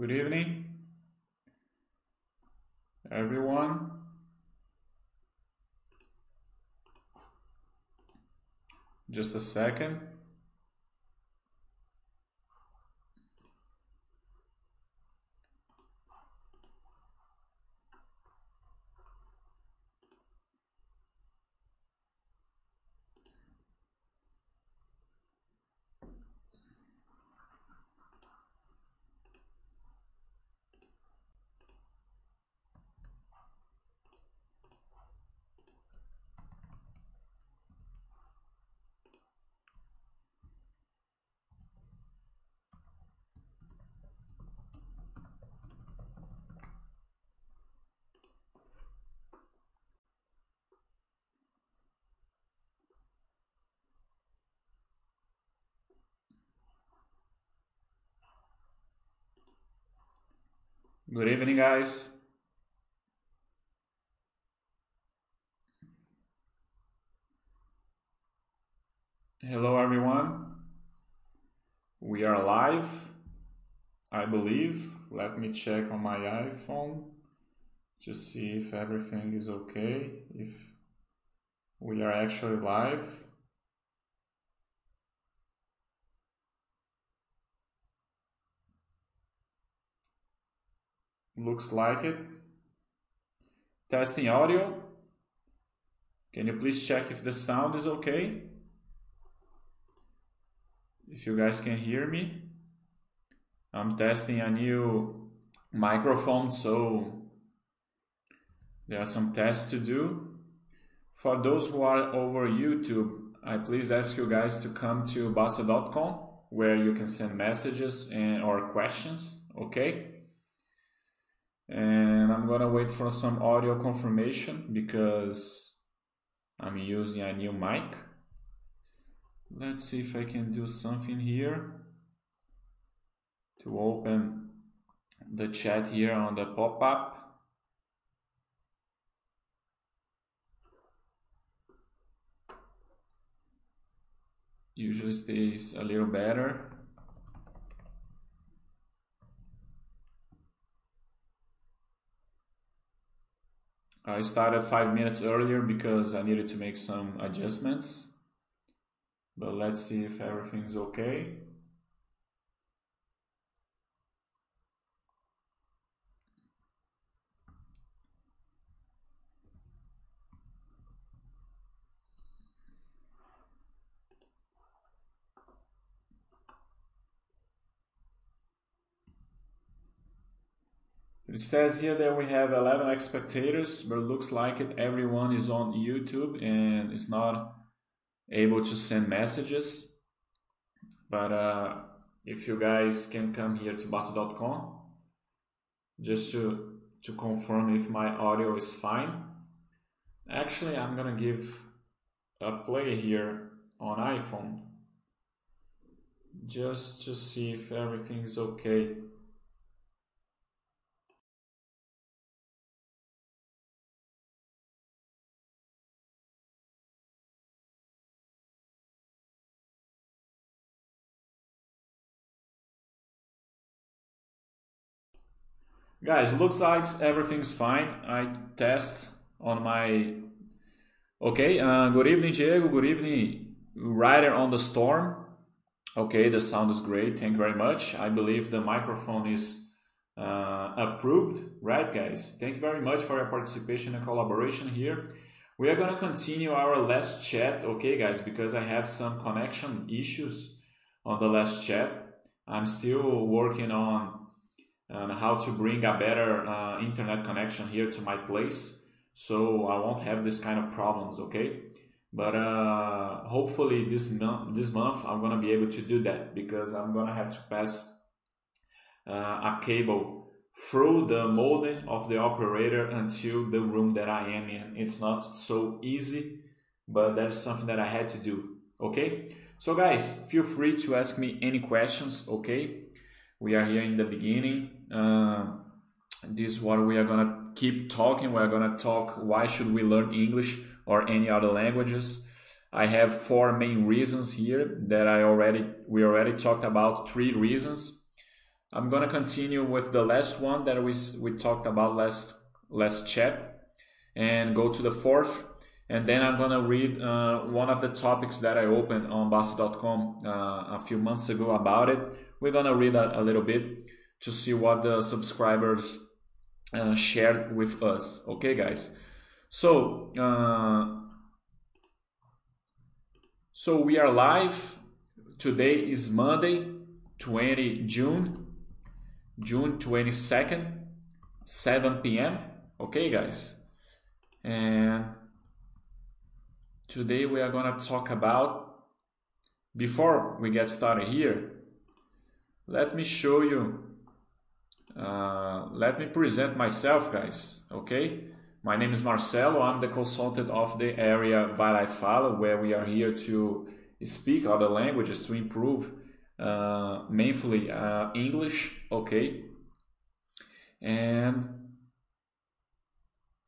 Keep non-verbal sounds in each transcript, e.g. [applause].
Good evening, everyone. Just a second. Good evening, guys. Hello, everyone. We are live, I believe. Let me check on my iPhone to see if everything is okay, if we are actually live. Looks like it. Testing audio. Can you please check if the sound is okay? If you guys can hear me. I'm testing a new microphone, so there are some tests to do. For those who are over YouTube, I please ask you guys to come to Bastter.com where you can send messages and or questions, okay? And I'm gonna wait for some audio confirmation because I'm using a new mic. Let's see if I can do something here to open the chat here on the pop-up. Usually stays a little better. I started five minutes earlier because I needed to make some adjustments. But let's see if everything's okay. It says here that we have 11 spectators, but looks like it everyone is on YouTube and is not able to send messages. But uh, if you guys can come here to Bastter.com just to, to confirm if my audio is fine. Actually, I'm gonna give a play here on iPhone just to see if everything is okay. Guys, looks like everything's fine. I test on my... Okay, uh, good evening, Diego. Good evening, Rider on the Storm. Okay, the sound is great. Thank you very much. I believe the microphone is uh, approved. Right, guys? Thank you very much for your participation and collaboration here. We are going to continue our last chat, okay, guys, because I have some connection issues on the last chat. I'm still working on and how to bring a better uh, internet connection here to my place. So I won't have this kind of problems okay? But uh, hopefully this month this month I'm gonna be able to do that because I'm gonna have to pass uh, a cable through the modem of the operator until the room that I am in. It's not so easy but that's something that I had to do okay? So guys feel free to ask me any questions okay we are here in the beginning uh, this is what we are gonna keep talking. We're gonna talk why should we learn English or any other languages. I have four main reasons here that I already we already talked about three reasons. I'm gonna continue with the last one that we we talked about last last chat, and go to the fourth, and then I'm gonna read uh, one of the topics that I opened on Bastter.com uh, a few months ago about it. We're gonna read a, a little bit to see what the subscribers uh, shared with us. Okay, guys. So, uh, so we are live. Today is Monday, 20 June, June 22nd, 7 p.m. Okay, guys. And today we are gonna talk about. Before we get started here, let me show you. Uh, let me present myself, guys. Okay. My name is Marcelo. I'm the consultant of the area Vai Fala, where we are here to speak other languages to improve, uh, mainly uh, English. Okay, and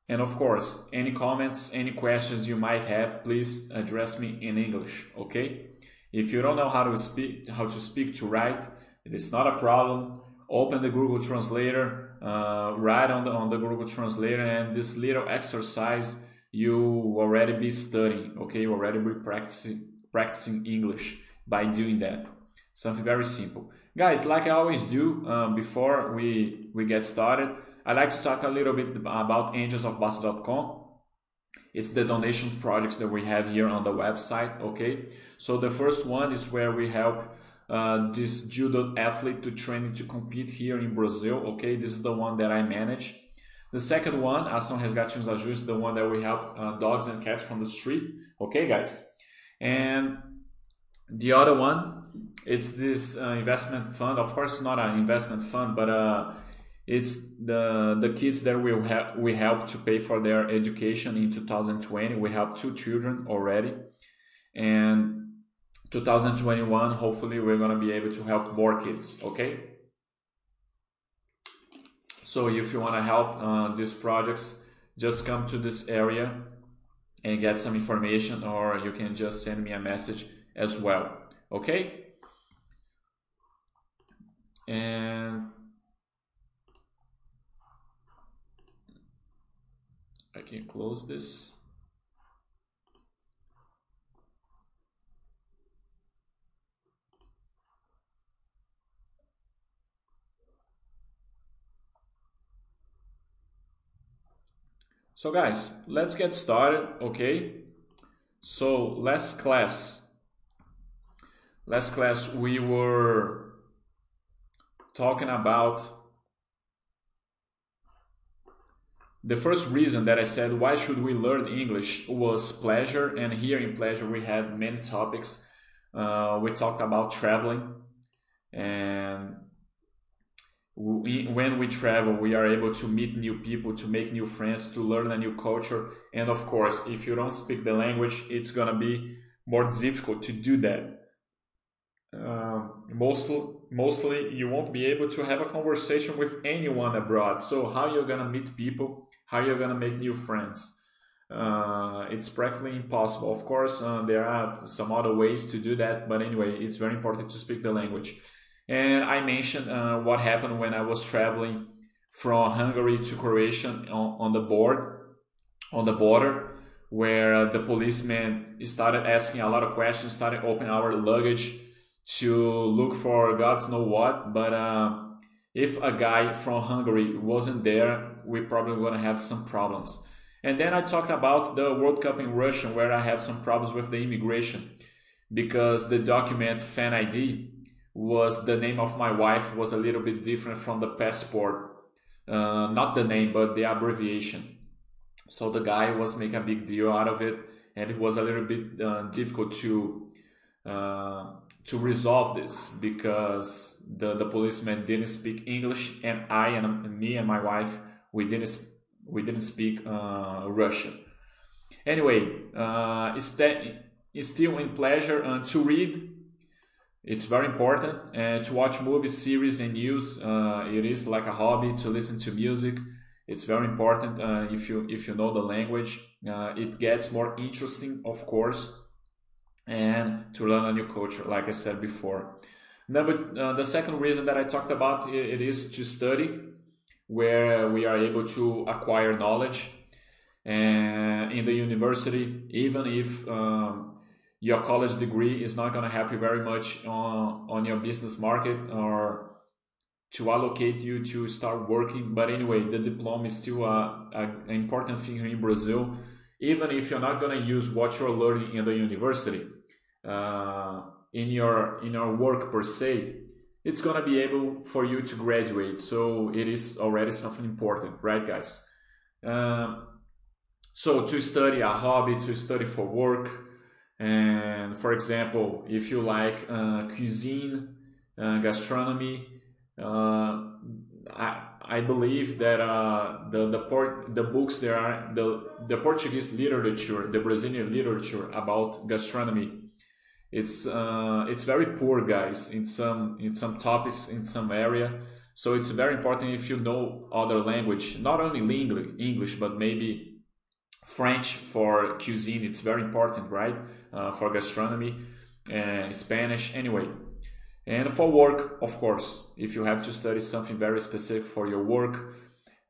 and of course, any comments, any questions you might have, please address me in English. Okay, if you don't know how to speak, how to speak to write, it is not a problem. Open the Google Translator uh, write on the on the Google Translator, and this little exercise you already be studying. Okay, you already be practicing practicing English by doing that. Something very simple, guys. Like I always do um, before we we get started, I like to talk a little bit about angelsofbastter.com. It's the donations projects that we have here on the website. Okay, so the first one is where we help uh, this judo athlete to train to compete here in Brazil. Okay, this is the one that I manage. The second one, Ação Resgatinhos Ajus, the one that we help uh, dogs and cats from the street. Okay, guys. And the other one, it's this uh, investment fund. Of course, it's not an investment fund, but uh, it's the the kids that we have we help to pay for their education in 2020. We have two children already, and 2021 hopefully we're to be able to help more kids okay? So if you want to help uh, these projects just come to this area and get some information or you can just send me a message as well okay? And I can close this So guys, let's get started, okay? So last class, last class we were talking about the first reason that I said why should we learn English was pleasure and here in pleasure we had many topics. Uh, we talked about traveling and we, when we travel, we are able to meet new people, to make new friends, to learn a new culture. And of course, if you don't speak the language, it's gonna be more difficult to do that. Uh, mostly, mostly you won't be able to have a conversation with anyone abroad. So how you're gonna meet people? How you're gonna make new friends? Uh, it's practically impossible. Of course, uh, there are some other ways to do that, but anyway, it's very important to speak the language. And I mentioned uh, what happened when I was traveling from Hungary to Croatia on, on the board, on the border, where the policeman started asking a lot of questions, started opening our luggage to look for God know what. But uh, if a guy from Hungary wasn't there, we probably gonna have some problems. And then I talked about the World Cup in Russia, where I have some problems with the immigration because the document Fan ID was the name of my wife was a little bit different from the passport. Uh, not the name but the abbreviation. So the guy was making a big deal out of it and it was a little bit uh, difficult to uh, to resolve this because the, the policeman didn't speak English and I and me and my wife we didn't we didn't speak uh, Russian. Anyway uh, still in pleasure uh, to read it's very important uh, to watch movies, series, and news. Uh, it is like a hobby to listen to music. It's very important uh, if you if you know the language. Uh, it gets more interesting, of course, and to learn a new culture, like I said before. Number, uh, the second reason that I talked about it is to study, where we are able to acquire knowledge. And in the university, even if um, your college degree is not going to help you very much on, on your business market or to allocate you to start working. But anyway, the diploma is still a, an important thing here in Brazil, even if you're not going to use what you're learning in the university uh, in your in your work per se. It's going to be able for you to graduate, so it is already something important, right, guys? Um, so to study a hobby, to study for work, and for example, if you like uh, cuisine, uh, gastronomy, uh, I, I believe that uh, the the port the books there are the the Portuguese literature, the Brazilian literature about gastronomy. It's uh, it's very poor, guys, in some in some topics in some area. So it's very important if you know other language, not only English, but maybe French for cuisine. It's very important, right? Uh, for gastronomy and Spanish. Anyway, and for work, of course, if you have to study something very specific for your work,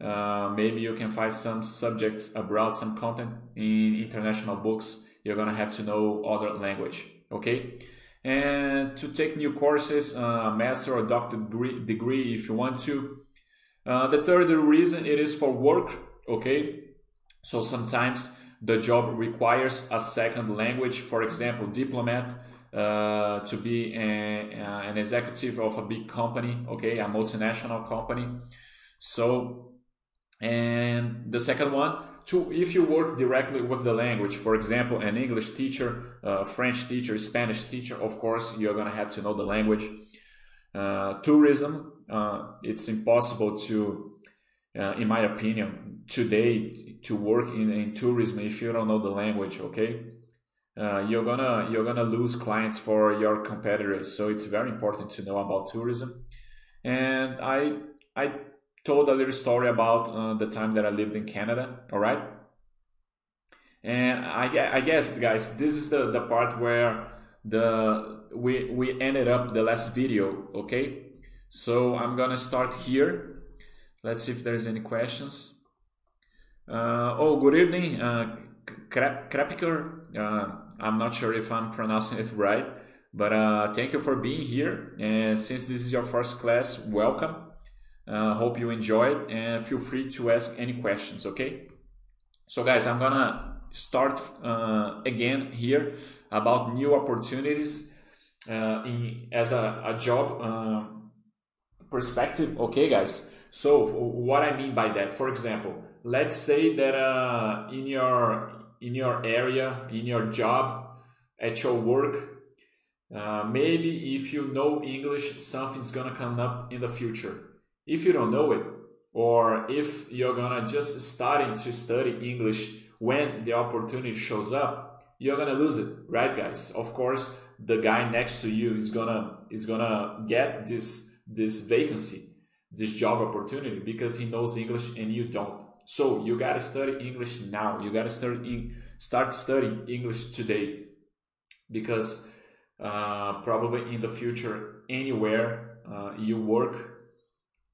uh, maybe you can find some subjects abroad, some content in international books. You're gonna have to know other language, okay? And to take new courses, uh, master or doctor degree, degree if you want to. Uh, the third reason it is for work, okay? So sometimes the job requires a second language. For example, diplomat uh, to be a, an executive of a big company, okay, a multinational company. So, and the second one, to if you work directly with the language, for example, an English teacher, uh, French teacher, Spanish teacher, of course, you're gonna have to know the language. Uh, tourism, uh, it's impossible to, uh, in my opinion, today to work in, in tourism if you don't know the language, okay? uh, you're gonna you're gonna lose clients for your competitors. So it's very important to know about tourism. And I I told a little story about uh, the time that I lived in Canada. All right. And I, I guess guys, this is the, the part where the we we ended up the last video. Okay. So I'm gonna start here. Let's see if there's any questions. Uh, oh, good evening, uh. Uh, I'm not sure if I'm pronouncing it right, but uh, thank you for being here. And since this is your first class, welcome. Uh, hope you enjoyed and feel free to ask any questions, okay? So, guys, I'm gonna start uh, again here about new opportunities uh, in as a, a job perspective, okay, guys? So, what I mean by that, for example, let's say that uh, in your in your area, in your job, at your work. Uh, maybe if you know English, something's gonna come up in the future. If you don't know it, or if you're gonna just starting to study English when the opportunity shows up, you're gonna lose it, right, guys? Of course, the guy next to you is gonna is gonna get this this vacancy, this job opportunity because he knows English and you don't. So you gotta study English now. You gotta start in, start studying English today, because uh, probably in the future, anywhere uh, you work,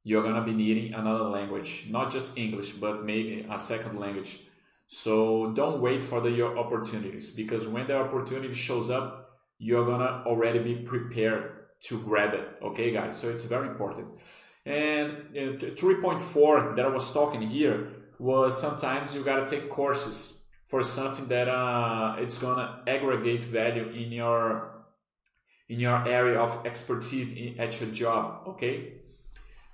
you're gonna be needing another language, not just English, but maybe a second language. So don't wait for the your opportunities, because when the opportunity shows up, you're gonna already be prepared to grab it. Okay, guys. So it's very important. And uh, 3.4 that I was talking here was sometimes you gotta take courses for something that uh, it's gonna aggregate value in your in your area of expertise in, at your job. Okay,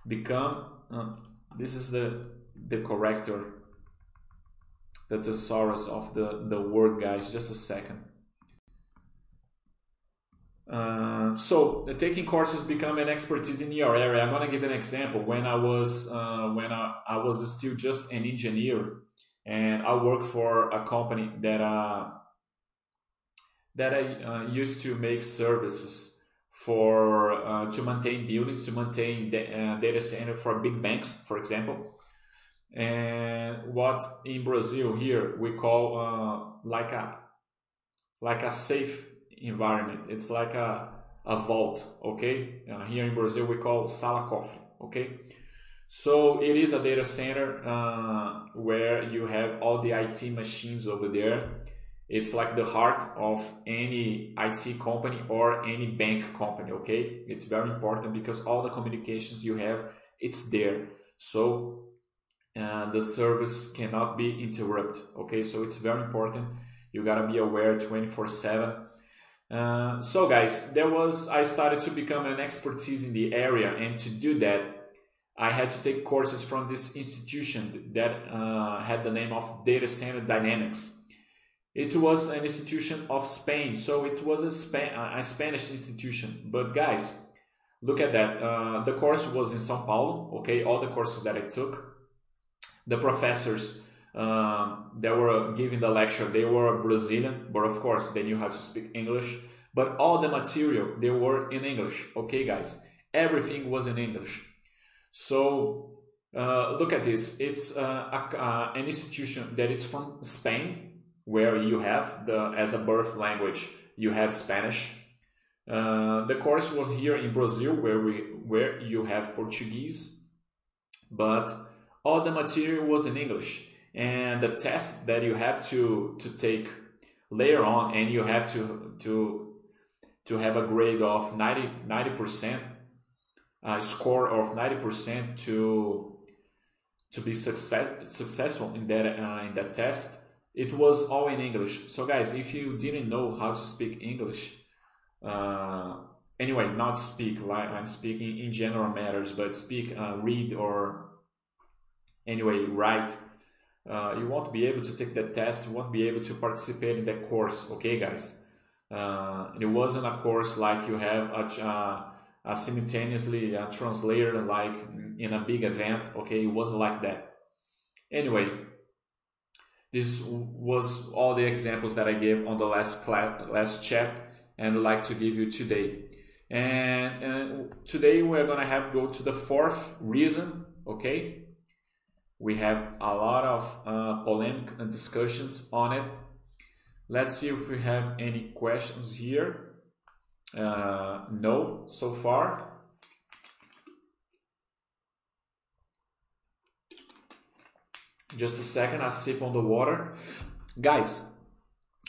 become um, this is the the corrector the thesaurus of the the word guys just a second uh, so taking courses become an expertise in your area. I'm gonna give an example. When I was uh, when I, I was still just an engineer, and I worked for a company that uh, that I uh, used to make services for uh, to maintain buildings, to maintain da- data center for big banks, for example. And what in Brazil here we call like a like a safe environment. It's like a a vault. Okay, uh, here in Brazil we call sala cofre. Okay, so it is a data center uh, where you have all the IT machines over there. It's like the heart of any IT company or any bank company. Okay, it's very important because all the communications you have, it's there. So uh, the service cannot be interrupted. Okay, so it's very important. You gotta be aware 24 seven. Uh, so guys, there was I started to become an expertise in the area, and to do that, I had to take courses from this institution that uh, had the name of Data Center Dynamics. It was an institution of Spain, so it was a, a Spanish institution. But guys, look at that. Uh, the course was in São Paulo. Okay, all the courses that I took the professors um, that were giving the lecture. They were brazilian but of course they knew how to speak english. But all the material they were in english. Okay guys? Everything was in english. So uh, look at this. It's uh, a, uh, an institution that is from spain where you have the as a birth language you have spanish. Uh, the course was here in brazil where we where you have portuguese but all the material was in English. And the test that you have to, to take later on, and you have to, to, to have a grade of 90, 90%, a score of 90% to, to be success, successful in that, uh, in that test, it was all in English. So, guys, if you didn't know how to speak English, uh, anyway, not speak like I'm speaking in general matters, but speak, uh, read, or anyway write uh, you won't be able to take that test you won't be able to participate in that course okay guys uh, it wasn't a course like you have a, uh, a simultaneously a translator like in a big event okay it wasn't like that anyway this was all the examples that I gave on the last class, last chat and I'd like to give you today. And, and today we're gonna have go to the fourth reason, okay? We have a lot of uh, polemic discussions on it. Let's see if we have any questions here. Uh, no, so far. Just a second, I sip on the water. Guys,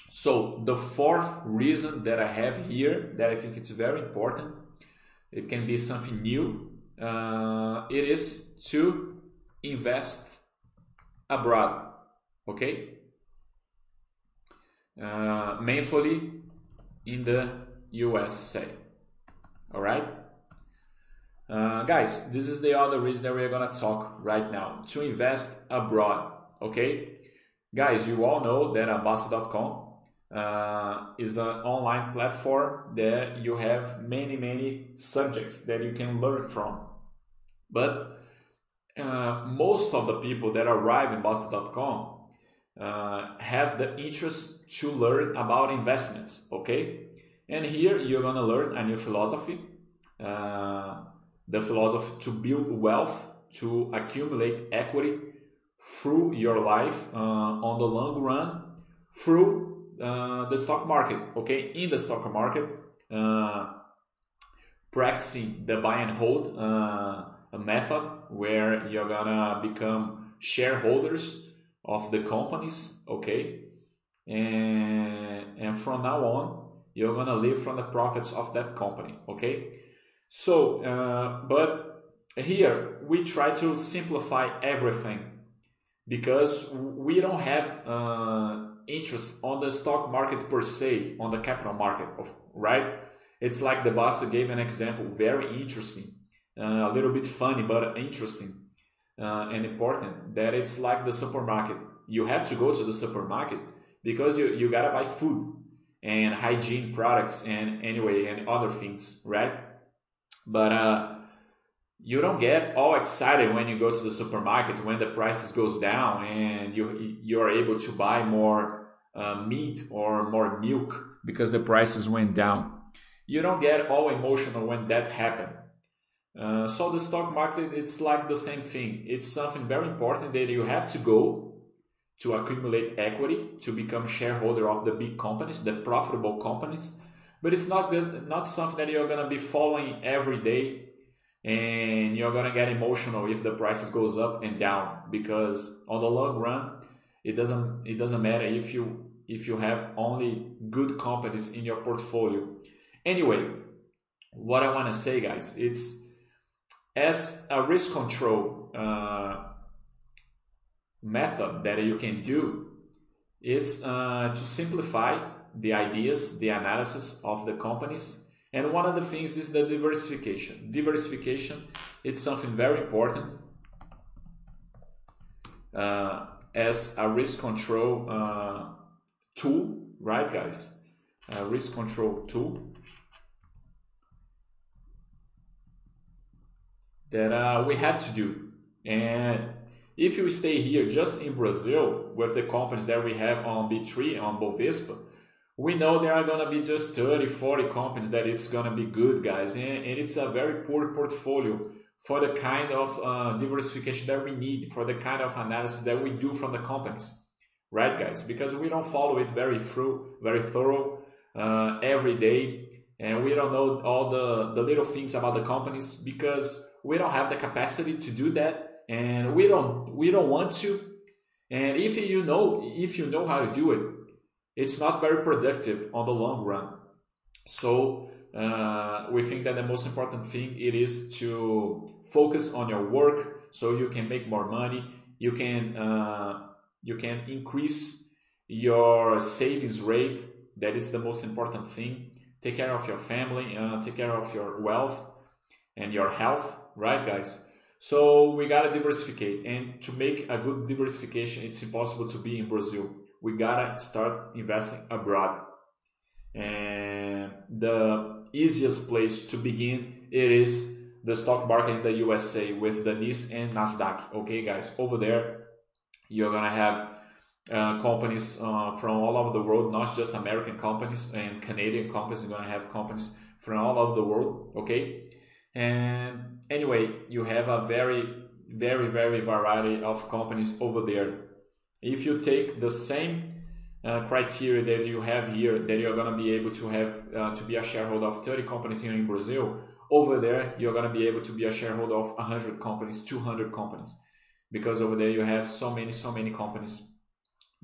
so the fourth reason that I have here that I think it's very important, it can be something new. Uh, it is to invest abroad, okay? Uh, mainly in the USA, all right? Uh, guys, this is the other reason that we're gonna talk right now to invest abroad, okay? Guys, you all know that Abasta.com uh, is an online platform that you have many, many subjects that you can learn from. But uh, most of the people that arrive in Bastter.com uh, have the interest to learn about investments, okay? And here you're gonna learn a new philosophy, uh, the philosophy to build wealth, to accumulate equity through your life uh, on the long run through uh, the stock market, okay? In the stock market, practicing the buy and hold a method where you're gonna become shareholders of the companies, okay? And, and from now on, you're gonna live from the profits of that company, okay? So, uh, but here we try to simplify everything because we don't have uh, interest on the stock market per se, on the capital market, of right? It's like the boss gave an example, very interesting a little bit funny but interesting uh, and important that it's like the supermarket. You have to go to the supermarket because you, you gotta buy food and hygiene products and anyway and other things right? But uh, you don't get all excited when you go to the supermarket when the prices goes down and you you're able to buy more uh, meat or more milk because the prices went down. You don't get all emotional when that happens uh, so the stock market, it's like the same thing. It's something very important that you have to go to accumulate equity to become shareholder of the big companies, the profitable companies. but it's not good, not something that you're gonna be following every day, and you're gonna get emotional if the prices goes up and down because on the long run, it doesn't it doesn't matter if you if you have only good companies in your portfolio. Anyway, what I want to say, guys, it's as a risk control uh, method that you can do. It's uh, to simplify the ideas, the analysis of the companies. And one of the things is the diversification. Diversification, it's something very important uh, as a risk control uh, tool, right, guys? A risk control tool that uh, we have to do. And if you stay here just in Brazil with the companies that we have on B3 on Bovespa, we know there are going to be just 30, 40 companies that it's going to be good, guys. And, and it's a very poor portfolio for the kind of uh, diversification that we need, for the kind of analysis that we do from the companies. Right, guys? Because we don't follow it very through, very thorough uh, every day. And we don't know all the, the little things about the companies because we don't have the capacity to do that. And we don't we don't want to. And if you know if you know how to do it it's not very productive on the long run. So uh, we think that the most important thing it is to focus on your work so you can make more money. You can uh, you can increase your savings rate. That is the most important thing take care of your family uh, take care of your wealth and your health right guys so we gotta diversify, and to make a good diversification, it's impossible to be in Brazil. We gotta start investing abroad, and the easiest place to begin it is the stock market in the USA with the NYSE and Nasdaq. Okay, guys, over there you're gonna have uh, companies uh, from all over the world, not just American companies and Canadian companies. You're gonna have companies from all over the world. Okay, and anyway, you have a very, very, very variety of companies over there. If you take the same uh, criteria that you have here, that you're going to be able to have uh, to be a shareholder of 30 companies here in Brazil, over there you're going to be able to be a shareholder of 100 companies, 200 companies, because over there you have so many, so many companies,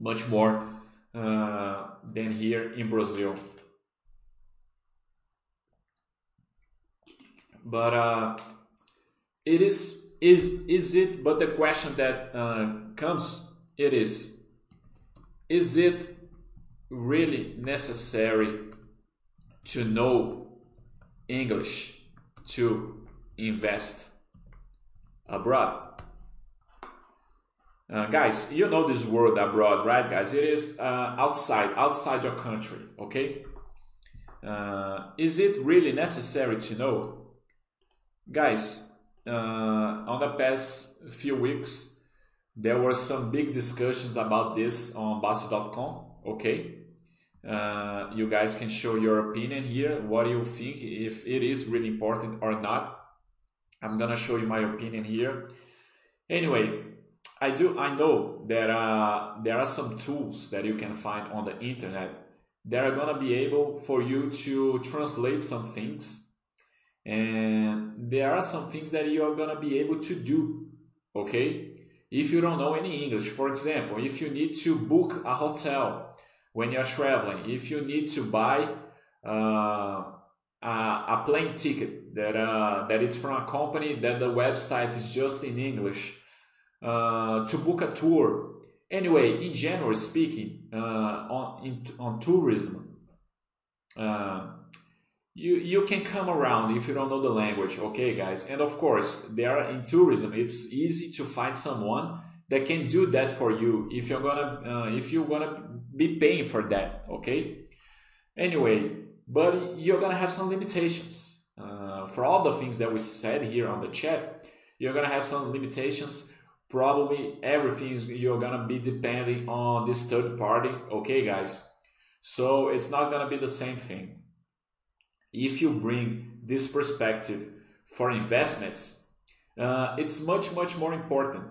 much more uh, than here in Brazil. But uh, it is is is it but the question that uh, comes it is is it really necessary to know english to invest abroad uh, guys you know this word abroad right guys it is uh, outside outside your country okay uh, is it really necessary to know guys uh, on the past few weeks, there were some big discussions about this on Bastter.com. Okay, uh, you guys can show your opinion here. What do you think? If it is really important or not? I'm gonna show you my opinion here. Anyway, I do. I know that uh, there are some tools that you can find on the internet that are gonna be able for you to translate some things and there are some things that you are to be able to do okay if you don't know any english for example if you need to book a hotel when you're traveling if you need to buy uh, a, a plane ticket that uh, that it's from a company that the website is just in english uh, to book a tour. Anyway in general speaking uh, on in, on tourism uh, you you can come around if you don't know the language. Okay guys. And of course there in tourism. It's easy to find someone that can do that for you if you're gonna uh, if you're gonna be paying for that. Okay? Anyway but you're gonna have some limitations. Uh, for all the things that we said here on the chat you're gonna have some limitations probably everything is you're gonna be depending on this third party okay guys? So it's not gonna be the same thing. If you bring this perspective for investments, uh, it's much, much more important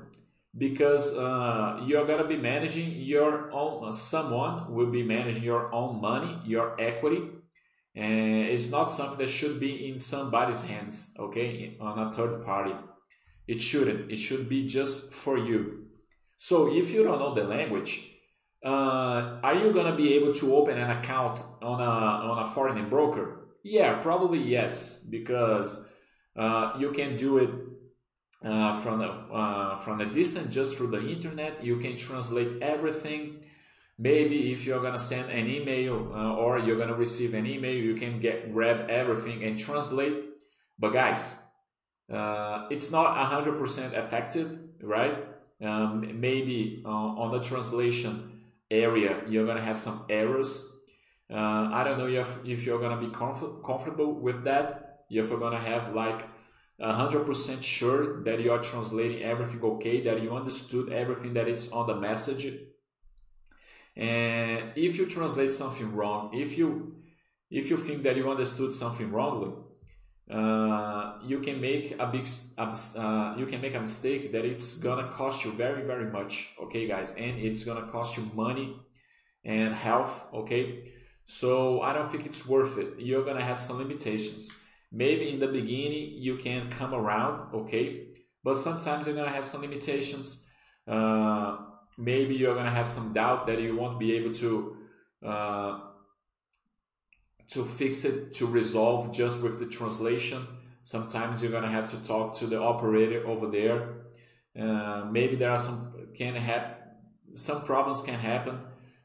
because uh, you're to be managing your own, uh, someone will be managing your own money, your equity, and it's not something that should be in somebody's hands okay on a third party it shouldn't. It should be just for you. So if you don't know the language uh, are you gonna be able to open an account on a on a foreign broker? Yeah probably yes because uh, you can do it uh, from a, uh, from a distance just through the internet. You can translate everything. Maybe if you're gonna send an email uh, or you're gonna receive an email you can get grab everything and translate. But guys uh, it's not 100% effective right? Um, maybe uh, on the translation area you're gonna have some errors. Uh, i don't know if, if you're gonna be comf- comfortable with that. If you're gonna have like 100% sure that you are translating everything okay that you understood everything that it's on the message. And if you translate something wrong, if you if you think that you understood something wrongly, uh, you can make a big uh, you can make a mistake that it's gonna cost you very very much. Okay, guys, and it's gonna cost you money and health. Okay, so I don't think it's worth it. You're gonna have some limitations. Maybe in the beginning you can come around. Okay, but sometimes you're gonna have some limitations. Uh, maybe you're to have some doubt that you won't be able to uh, to fix it to resolve just with the translation. Sometimes you're to have to talk to the operator over there. Uh, maybe there are some can have some problems can happen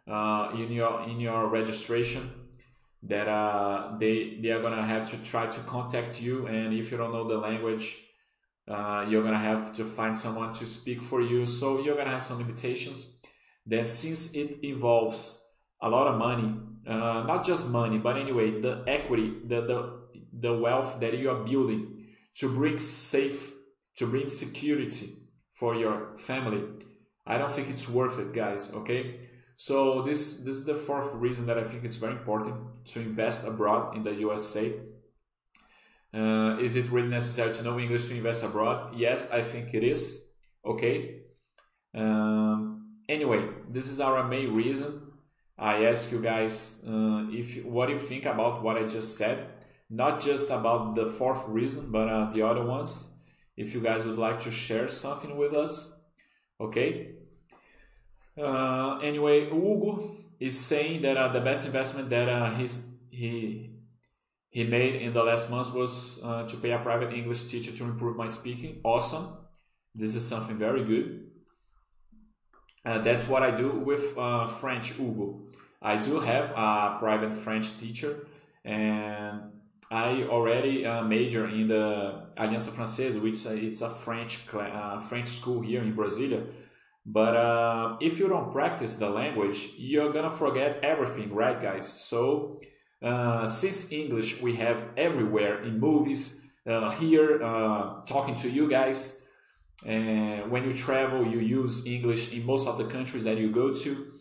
uh, in your in your registration that uh, they they are to have to try to contact you. And if you don't know the language uh, you're gonna have to find someone to speak for you. So you're gonna have some limitations. Then since it involves a lot of money uh, not just money but anyway the equity the, the the wealth that you are building to bring safe to bring security for your family i don't think it's worth it guys okay so this this is the fourth reason that i think it's very important to invest abroad in the usa uh, is it really necessary to know English to invest abroad? Yes, I think it is. Okay. Um, anyway, this is our main reason. I ask you guys uh, if what you think about what I just said, not just about the fourth reason, but uh, the other ones. If you guys would like to share something with us, okay. Uh, anyway, Hugo is saying that uh, the best investment that uh, he's he he made in the last months was uh, to pay a private English teacher to improve my speaking. Awesome. This is something very good. Uh, that's what I do with uh, French Hugo. I do have a private French teacher and I already uh, major in the Aliança Francesa, which it's a French uh, French school here in Brasilia. But uh, if you don't practice the language, you're gonna forget everything, right, guys? So uh, since English we have everywhere in movies, uh, here uh, talking to you guys. And when you travel, you use English in most of the countries that you go to.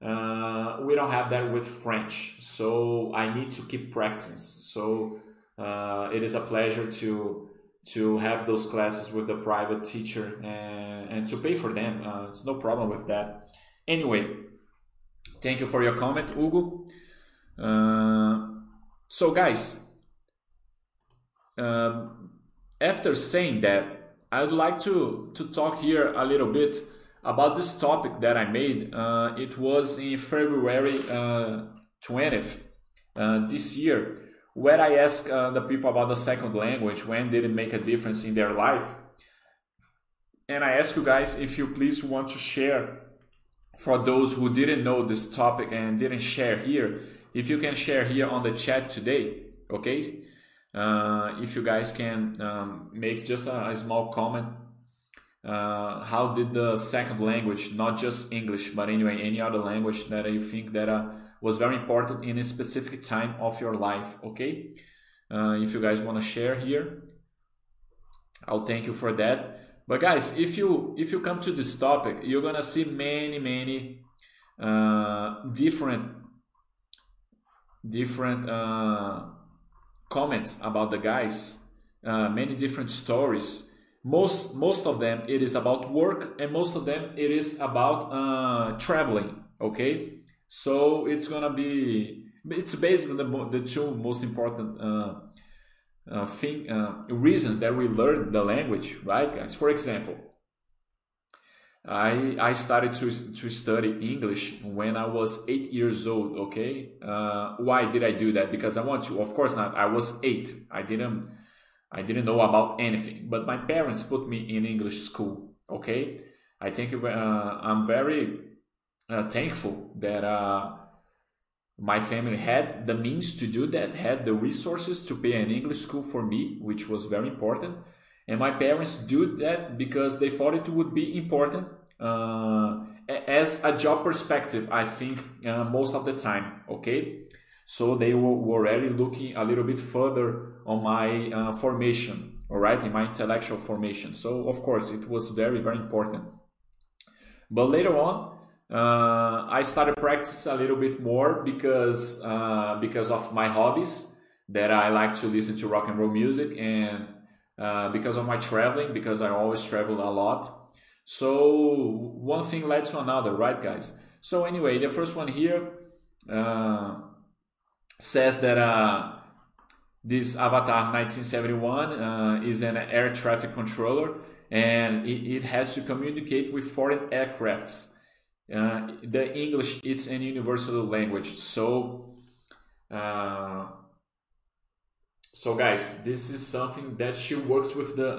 Uh, we don't have that with French, so I need to keep practicing. So uh, it is a pleasure to to have those classes with the private teacher and, and to pay for them. Uh, it's no problem with that. Anyway, thank you for your comment, Hugo. Uh, so, guys, um, after saying that, I would like to, to talk here a little bit about this topic that I made. Uh, it was in February uh, 20th uh, this year, where I asked uh, the people about the second language when did it make a difference in their life. And I ask you guys if you please want to share for those who didn't know this topic and didn't share here if you can share here on the chat today, okay? Uh, if you guys can um, make just a, a small comment. Uh, how did the second language, not just English, but anyway, any other language that you think that uh, was very important in a specific time of your life, okay? Uh, if you guys want to share here, I'll thank you for that. But guys, if you if you come to this topic, you're gonna see many many uh, different different uh, comments about the guys, uh, many different stories. Most most of them it is about work, and most of them it is about uh, traveling. Okay, so it's gonna be it's basically the, the two most important uh, uh, thing uh, reasons that we learn the language, right, guys? For example, I I started to to study English when I was eight years old. Okay, uh, why did I do that? Because I want to. Of course not. I was eight. I didn't I didn't know about anything. But my parents put me in English school. Okay, I think uh, I'm very uh, thankful that uh, my family had the means to do that, had the resources to pay an English school for me, which was very important. And my parents do that because they thought it would be important uh, as a job perspective, I think uh, most of the time, okay? So they were, were already looking a little bit further on my uh, formation, all right, in my intellectual formation. So, of course, it was very, very important. But later on, uh, I started practice a little bit more because uh, because of my hobbies that I like to listen to rock and roll music and uh, because of my traveling because I always travel a lot. So one thing led to another, right, guys? So anyway, the first one here uh, says that uh, this Avatar 1971 uh, is an air traffic controller and it, it has to communicate with foreign aircrafts uh, the English it's an universal language. So, so guys, this is something that she works with the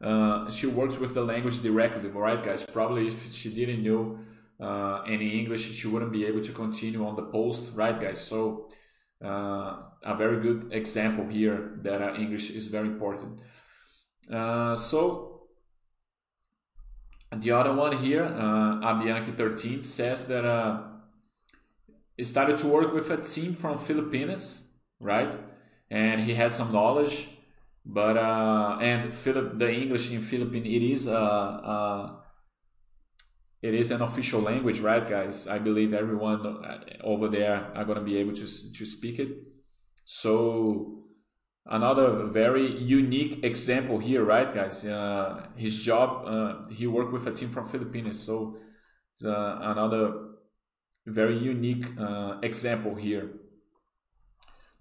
uh, she works with the language directly, right, guys? Probably if she didn't know uh, any English, she wouldn't be able to continue on the post, right, guys? So, uh, a very good example here that uh, English is very important. so the other one here, uh, Abianchi13, says that uh, started to work with a team from Philippines, right? And he had some knowledge, but uh, and Philip, the English in Philippines, it is uh, uh, it is an official language, right, guys? I believe everyone uh, over there are gonna be able to to speak it. So another very unique example here, right, guys? Uh, his job, uh, he worked with a team from Philippines, so uh, another very unique example here.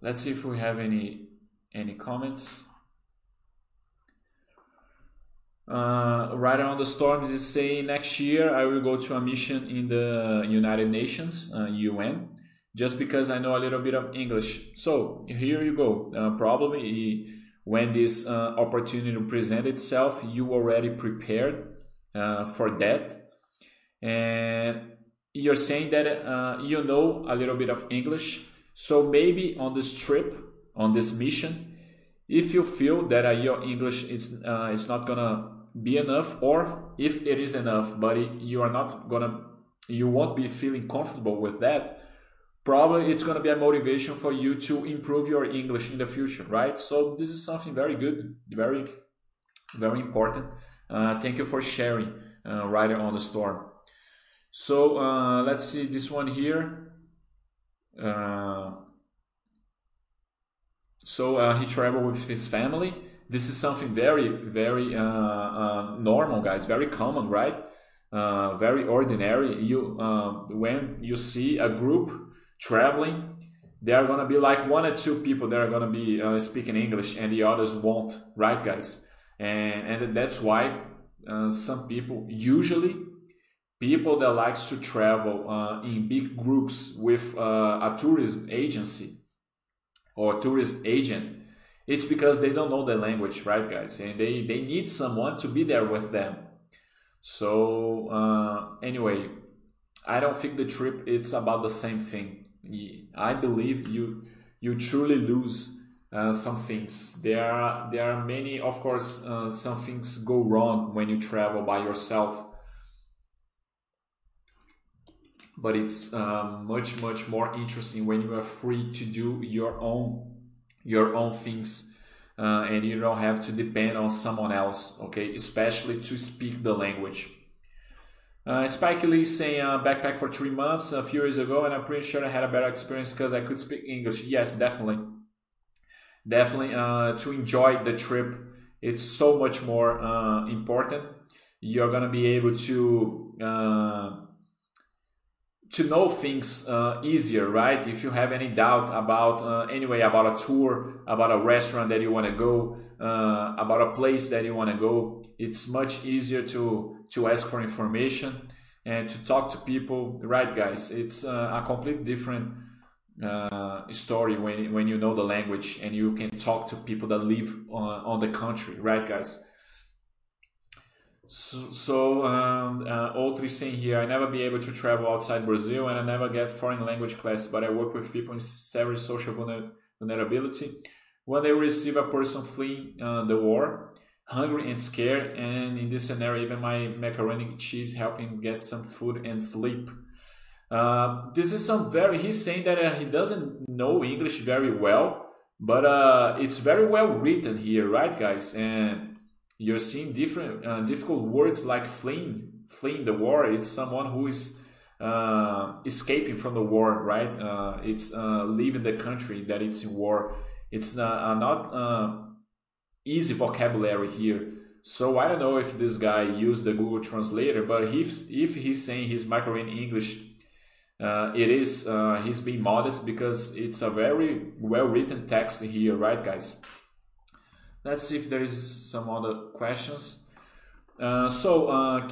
Let's see if we have any any comments. Uh, Rider on the Storms is saying next year I will go to a mission in the United Nations, UN uh, just because I know a little bit of English. So here you go. Uh, probably when this uh, opportunity present itself, you already prepared uh, for that, and you're saying that uh, you know a little bit of English. So maybe on this trip, on this mission, if you feel that uh, your English is uh, it's not gonna be enough, or if it is enough, but you are not gonna, you won't be feeling comfortable with that probably it's to be a motivation for you to improve your English in the future, right? So this is something very good, very, very important. Uh, thank you for sharing, uh, Rider on the Storm. So uh, let's see this one here. Uh, so uh, he traveled with his family. This is something very, very uh, normal, guys. Very common, right? Uh, very ordinary. You when you see a group traveling, there are gonna be like one or two people that are gonna be uh, speaking English, and the others won't, right, guys? And and that's why uh, some people, usually people that likes to travel uh, in big groups with uh, a tourism agency or tourist agent, it's because they don't know the language, right, guys? And they they need someone to be there with them. So uh, anyway, I don't think the trip it's about the same thing I believe you you truly lose uh, some things. There are there are many, of course, uh, some things go wrong when you travel by yourself, but it's uh, much much more interesting when you are free to do your own your own things. Uh, and you don't have to depend on someone else, okay? Especially to speak the language. Uh, Spike Lee saying uh, backpack for three months a few years ago, and I'm pretty sure I had a better experience because I could speak English. Yes, definitely, definitely. Uh, to enjoy the trip, it's so much more uh, important. You're gonna be able to uh, to know things uh, easier, right? If you have any doubt about uh, anyway about a tour, about a restaurant that you want to go, uh, about a place that you want to go, it's much easier to to ask for information and to talk to people, right, guys? It's uh, a completely different uh, story when when you know the language and you can talk to people that live on, on the country, right, guys? So, so um, uh, Outri saying here, I never be able to travel outside Brazil and I never get foreign language class, but I work with people in severe social vulnerability. When they receive a person fleeing uh, the war, hungry and scared, and in this scenario, even my macaroni cheese helping get some food and sleep. Uh, this is some very, he's saying that uh, he doesn't know English very well, but uh, it's very well written here, right, guys? And you're seeing different uh, difficult words like fleeing fleeing the war. It's someone who is uh, escaping from the war right? Uh, it's uh, leaving the country that it's in war. It's uh, not uh, easy vocabulary here. So i don't know if this guy used the google translator but if, if he's saying he's micro in english it is he's being modest because it's a very well written text here right guys Let's see if there is some other questions. Uh, so uh,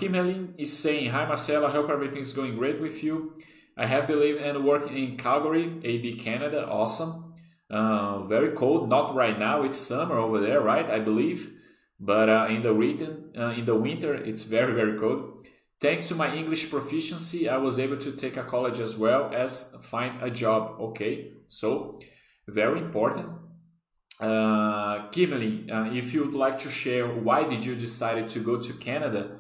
is saying, Hi Marcelo, I hope everything's going great with you. I have believed and working in Calgary, AB Canada. Awesome. Uh, very cold. Not right now. It's summer over there, right? I believe. But uh, in the region, uh, in the winter, it's very very cold. Thanks to my English proficiency, I was able to take a college as well as find a job. Okay, so very important. Uh, Kimberly, uh, if you'd like to share why did you decide to go to Canada,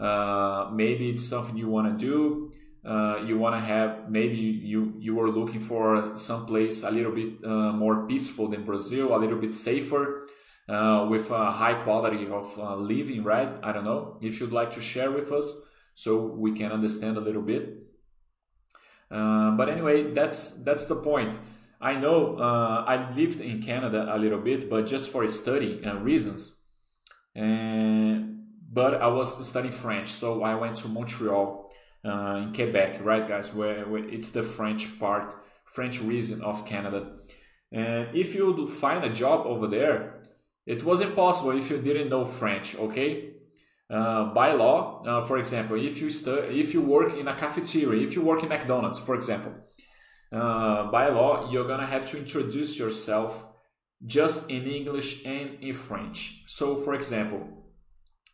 uh, maybe it's something you want to do. Uh, you want to have maybe you you were looking for some place a little bit uh, more peaceful than Brazil, a little bit safer, uh, with a high quality of uh, living, right? I don't know if you'd like to share with us so we can understand a little bit. but anyway, that's that's the point. I know uh, I lived in Canada a little bit, but just for study uh, reasons. And, but I was studying French, so I went to Montreal uh, in Quebec, right, guys? Where, where, it's the French part, French region of Canada. And if you find a job over there, it was impossible if you didn't know French. Okay, uh, by law, uh, for example, if you stu- if you work in a cafeteria, if you work in McDonald's, for example, uh, by law, you're gonna have to introduce yourself just in English and in French. So, for example,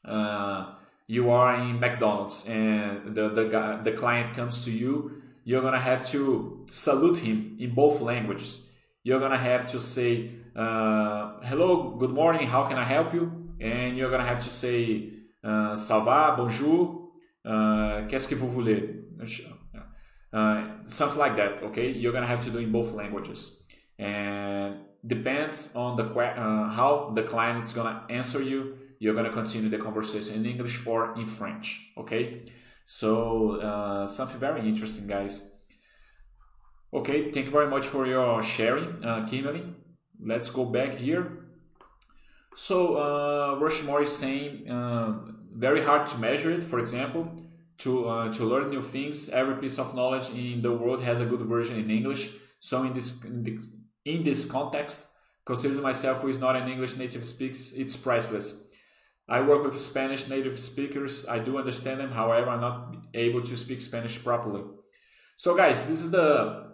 uh, you are in McDonald's and the, the, guy, the client comes to you, you're gonna have to salute him in both languages. You're gonna have to say, uh, hello, good morning, how can I help you? And you're gonna have to say, uh, ça va, bonjour, uh, qu'est-ce que vous voulez? Uh, something like that okay? You're gonna have to do in both languages. And depends on the uh, how the client is gonna answer you you're gonna continue the conversation in english or in french okay? So uh, something very interesting guys. Okay thank you very much for your sharing uh, kimberly. Let's go back here. So uh, Rushmore is saying uh, very hard to measure it. For example to uh, to learn new things. Every piece of knowledge in the world has a good version in English. So in this in this, in this context, considering myself who is not an English native speaker, it's priceless. I work with Spanish native speakers. I do understand them. However, I'm not able to speak Spanish properly. So, guys, this is the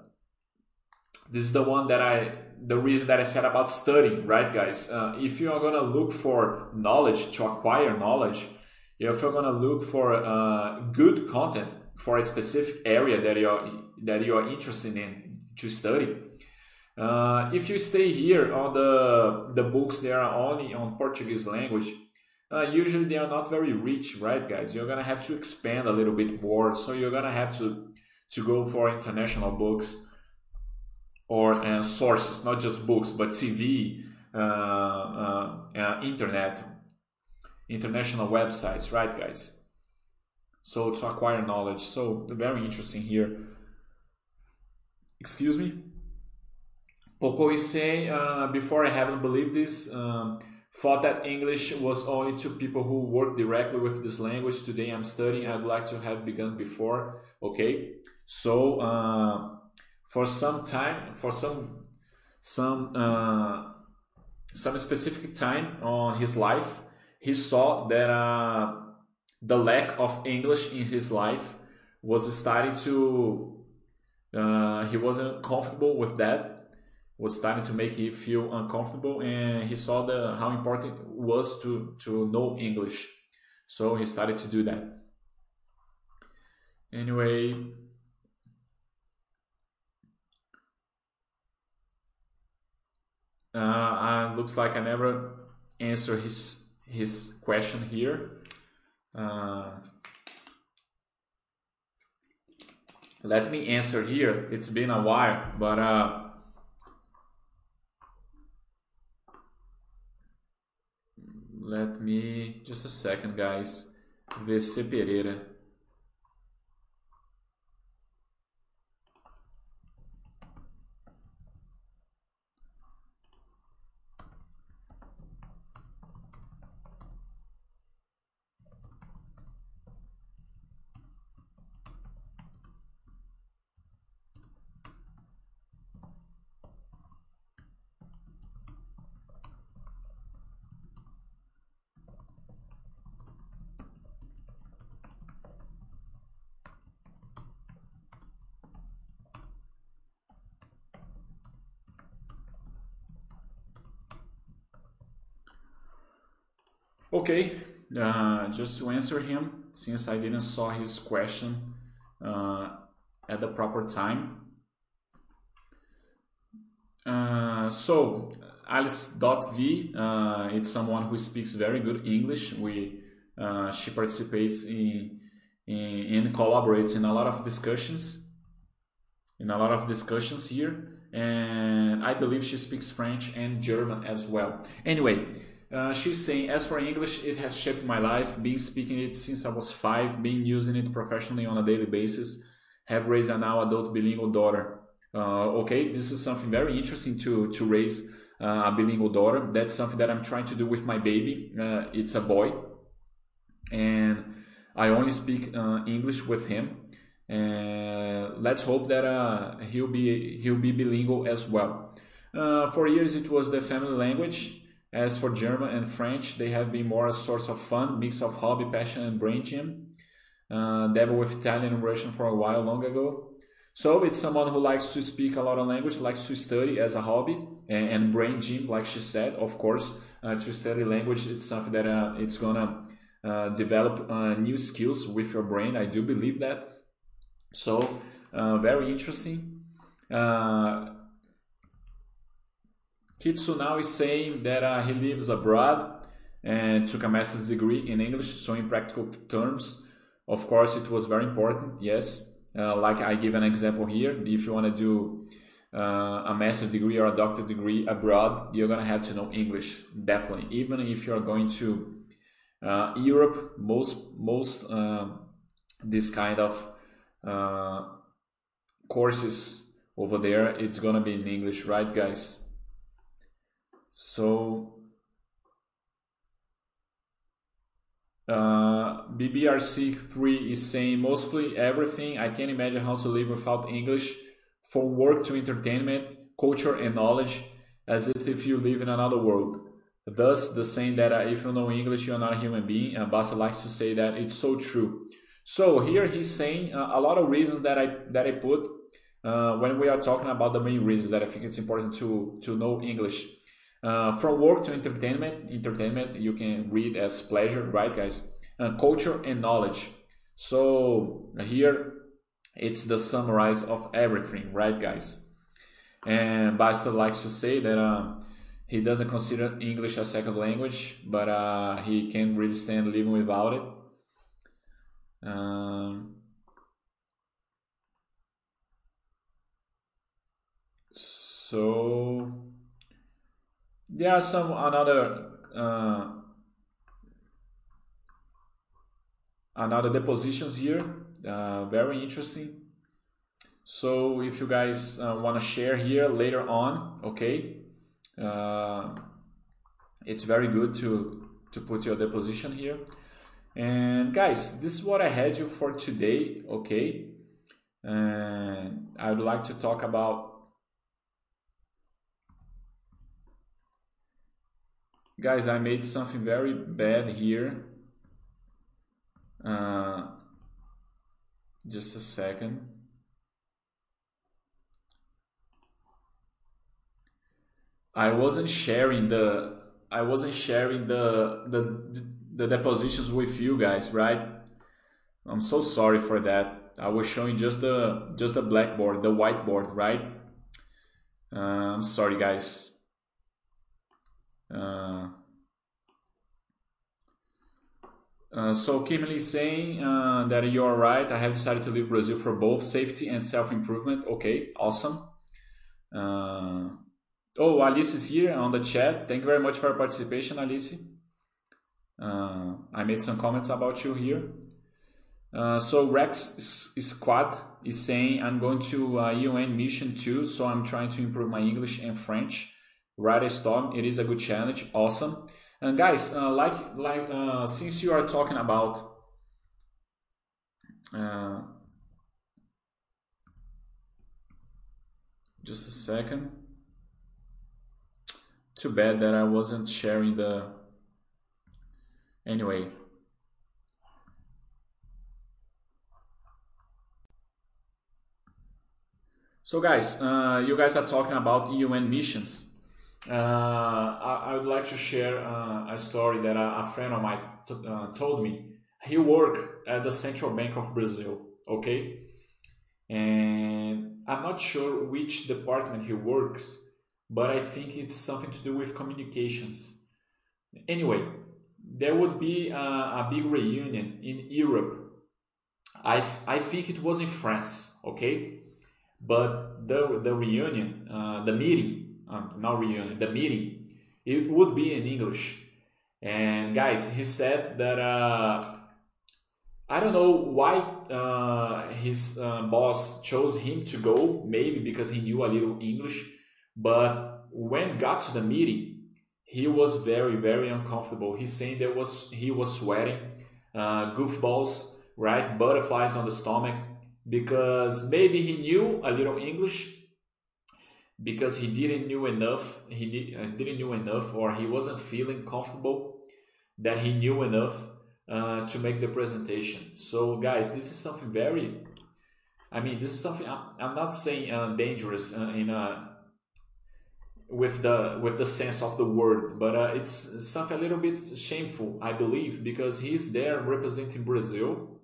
this is the one that I the reason that I said about studying, right, guys? Uh, if you are gonna look for knowledge to acquire knowledge, if you're gonna look for uh, good content for a specific area that you're that you are interested in to study, uh, if you stay here on the the books that are only on Portuguese language, uh, usually they are not very rich, right, guys? You're gonna have to expand a little bit more, so you're gonna have to to go for international books or uh, sources, not just books, but TV, uh, uh, internet, international websites, right, guys? So to acquire knowledge. So very interesting here. Excuse me. Poco is saying, uh, before I haven't believed this, um, thought that English was only to people who work directly with this language. Today I'm studying. I'd like to have begun before. Okay. So uh, for some time, for some some uh, some specific time on his life, he saw that uh, the lack of English in his life was starting to uh, he wasn't comfortable with that was starting to make him feel uncomfortable and he saw the how important it was to to know english. So he started to do that. Anyway uh, looks like i never answer his his question here. Uh, let me answer here. It's been a while but uh, Let me, just a second guys, VC Pereira. Okay, uh, just to answer him, since I didn't saw his question uh, at the proper time. Uh, so, Alice.v, uh, it's someone who speaks very good English. We, uh, she participates in, in, and collaborates in a lot of discussions, in a lot of discussions here. And I believe she speaks French and German as well. Anyway, uh, she's saying, as for English, it has shaped my life, been speaking it since I was five, been using it professionally on a daily basis, have raised a now adult bilingual daughter. Uh, okay, this is something very interesting to, to raise uh, a bilingual daughter. That's something that I'm trying to do with my baby. Uh, it's a boy, and I only speak uh, English with him. And let's hope that he'll be he'll be bilingual as well. for years, it was the family language as for German and French, they have been more a source of fun, mix of hobby, passion, and brain gym. Uh, dabble with Italian and Russian for a while long ago. So it's someone who likes to speak a lot of language, likes to study as a hobby, and, and brain gym, like she said, of course, uh, to study language, it's something that uh, it's gonna uh, develop uh, new skills with your brain. I do believe that. So uh, very interesting. Uh, Kitsu now is saying that uh, he lives abroad and took a master's degree in English. So, in practical terms, of course, it was very important. Yes, uh, like I give an example here. If you want to do uh, a master's degree or a doctorate degree abroad, you're gonna have to know English definitely. Even if you're going to uh, Europe, most most uh, this kind of uh, courses over there, it's gonna be in English, right, guys? So uh, BBRC3 is saying mostly everything. I can't imagine how to live without English from work to entertainment, culture, and knowledge, as if you live in another world. Thus, the saying that uh, if you know English, you're not a human being. And Bastter likes to say that it's so true. So here he's saying uh, a lot of reasons that I that I put uh, when we are talking about the main reasons that I think it's important to to know English. Uh, from work to entertainment, entertainment you can read as pleasure, right, guys? Uh, culture and knowledge. So here it's the summarize of everything, right, guys? And Bastter likes to say that uh, he doesn't consider English a second language, but uh, he can't really stand living without it. Um, so there are some another uh, another depositions here uh, very interesting. So if you guys uh, want to share here later on okay uh, it's very good to to put your deposition here. And guys this is what i had you for today okay? And I would like to talk about guys I made something very bad here. Uh, just a second. I wasn't sharing the I wasn't sharing the the the depositions with you guys right? I'm so sorry for that. I was showing just the just the blackboard the whiteboard right? Uh, I'm sorry guys uh, uh, so Kimberly is saying uh, that you're right. I have decided to leave Brazil for both safety and self-improvement. Okay, awesome. Uh, oh, Alice is here on the chat. Thank you very much for your participation, Alice. Uh, I made some comments about you here. So Rex Squad is saying I'm going to UN mission too, so I'm trying to improve my English and French. Write a storm. It is a good challenge. Awesome. And guys, uh, like like uh, since you are talking about uh, just a second. Too bad that I wasn't sharing the. Anyway. So guys, uh, you guys are talking about UN missions. Uh, I, I, would like to share uh, a story that a, a friend of mine uh, told me. He worked at the Central Bank of Brazil, okay? And I'm not sure which department he works, but I think it's something to do with communications. Anyway, there would be a, a big reunion in Europe. I, I think it was in France, okay? But the, the reunion, uh, the meeting, um, not reunion, the meeting, it would be in English. And guys, he said that uh, I don't know why uh, his uh, boss chose him to go, maybe because he knew a little English, but when got to the meeting, he was very, very uncomfortable. He's saying there was he was sweating, uh, goofballs, right, butterflies on the stomach, because maybe he knew a little English, because he didn't knew enough he uh, didn't knew enough or he wasn't feeling comfortable that he knew enough uh, to make the presentation. So guys this is something very i mean this is something i'm, I'm not saying uh, dangerous uh, in a with the with the sense of the word but uh, it's something a little bit shameful i believe because he's there representing brazil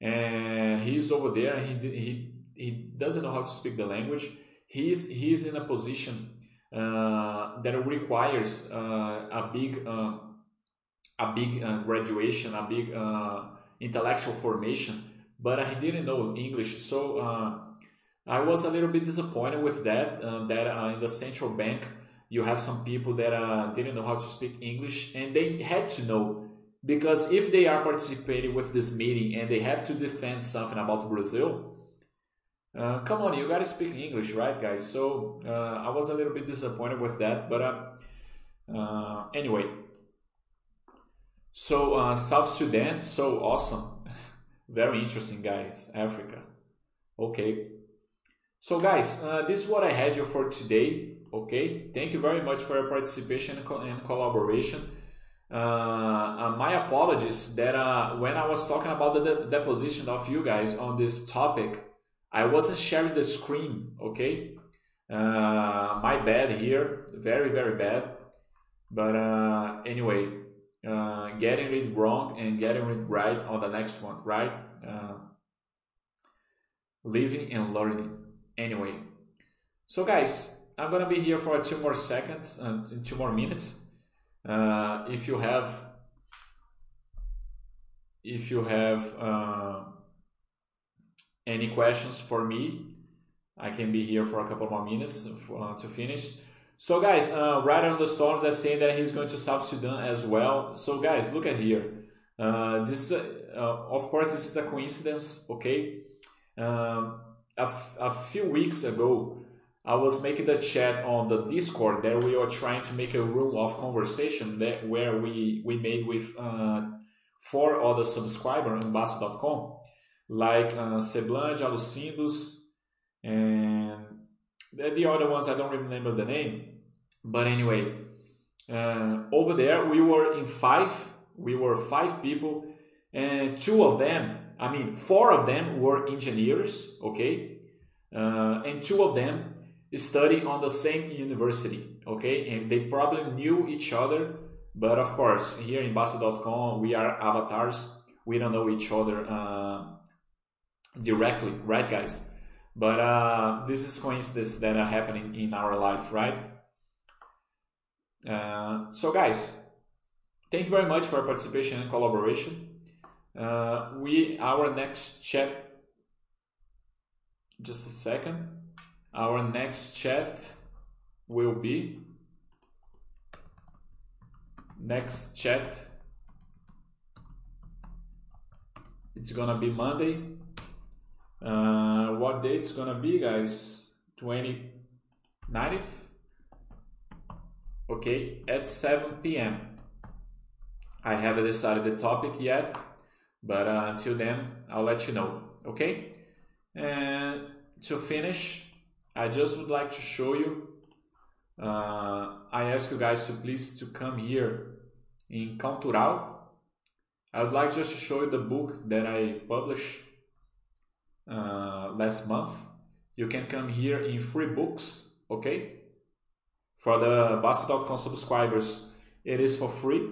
and he's over there and he he he doesn't know how to speak the language he's he's in a position uh, that requires uh, a big uh, a big uh, graduation, a big uh, intellectual formation. But he didn't know English, so uh, I was a little bit disappointed with that. that in the central bank, you have some people that didn't know how to speak English, and they had to know because if they are participating with this meeting and they have to defend something about Brazil, uh, come on, you gotta speak English, right, guys? So uh, I was a little bit disappointed with that, but uh, uh anyway. So uh, South Sudan, so awesome, [laughs] very interesting, guys. Africa, okay. So guys, uh, this is what I had you for today. Okay, thank you very much for your participation and, co and collaboration. my apologies that when I was talking about the de deposition of you guys on this topic. I wasn't sharing the screen, okay? Uh, my bad here, very, very bad. But uh, anyway, uh, getting it wrong and getting it right on the next one, right? Uh, living and learning. Anyway, so guys, I'm gonna be here for two more seconds, uh, two more minutes. Uh, if you have, if you have any questions for me, I can be here for a couple more minutes for, uh, to finish. So guys, uh, right on the storms are saying that he's going to South Sudan as well. So guys, look at here. Uh, this is uh, of course this is a coincidence, okay? Um, a, few weeks ago, I was making the chat on the Discord that we were trying to make a room of conversation that where we we made with uh, four other subscribers on Bastter.com like uh, Seblange, Alucindos, and the, the other ones I don't remember the name. But anyway, uh, over there we were in five. We were five people, and two of them, I mean, four of them were engineers, okay, uh, and two of them study on the same university, okay, and they probably knew each other. But of course, here in Bastter.com, we are avatars. We don't know each other uh, directly, right, guys? But uh, this is coincidence that are happening in our life, right? Uh, so, guys, thank you very much for participation and collaboration. Uh, we our next chat. Just a second. Our next chat will be next chat. It's gonna be Monday. Uh, what date it's gonna be, guys? 29th. Okay, at 7 p.m. I haven't decided the topic yet, but uh, until then, I'll let you know. Okay, and to finish, I just would like to show you. Uh, I ask you guys to please to come here in Cultural. I would like just to show you the book that I published last month. You can come here in free books, okay? For the Bastter.com subscribers, it is for free.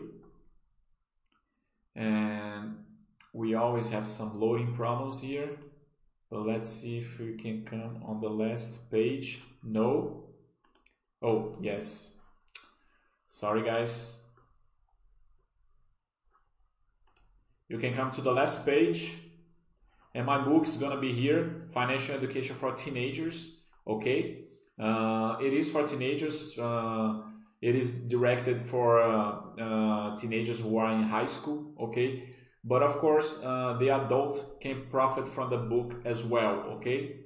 And we always have some loading problems here. But let's see if we can come on the last page. No. Oh, yes. Sorry, guys. You can come to the last page. And my book is to be here Financial Education for Teenagers. Okay. Uh, it is for teenagers. Uh, it is directed for uh, uh teenagers who are in high school. Okay, but of course uh, the adult can profit from the book as well. Okay,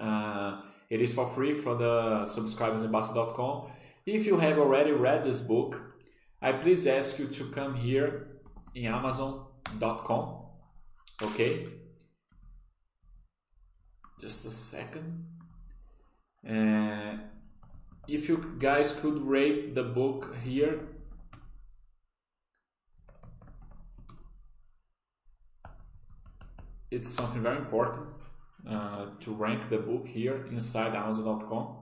uh, it is for free for the subscribers in Bastter.com. If you have already read this book, I please ask you to come here in Amazon.com. Okay, just a second. Uh, if you guys could rate the book here. It's something very important uh, to rank the book here inside amazon.com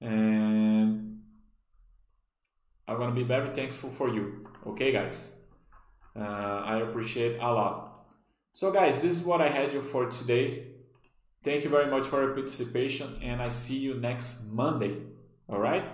and i'm gonna be very thankful for you. Okay guys? Uh, i appreciate a lot. So guys this is what i had you for today Thank you very much for your participation, and I see you next Monday. All right?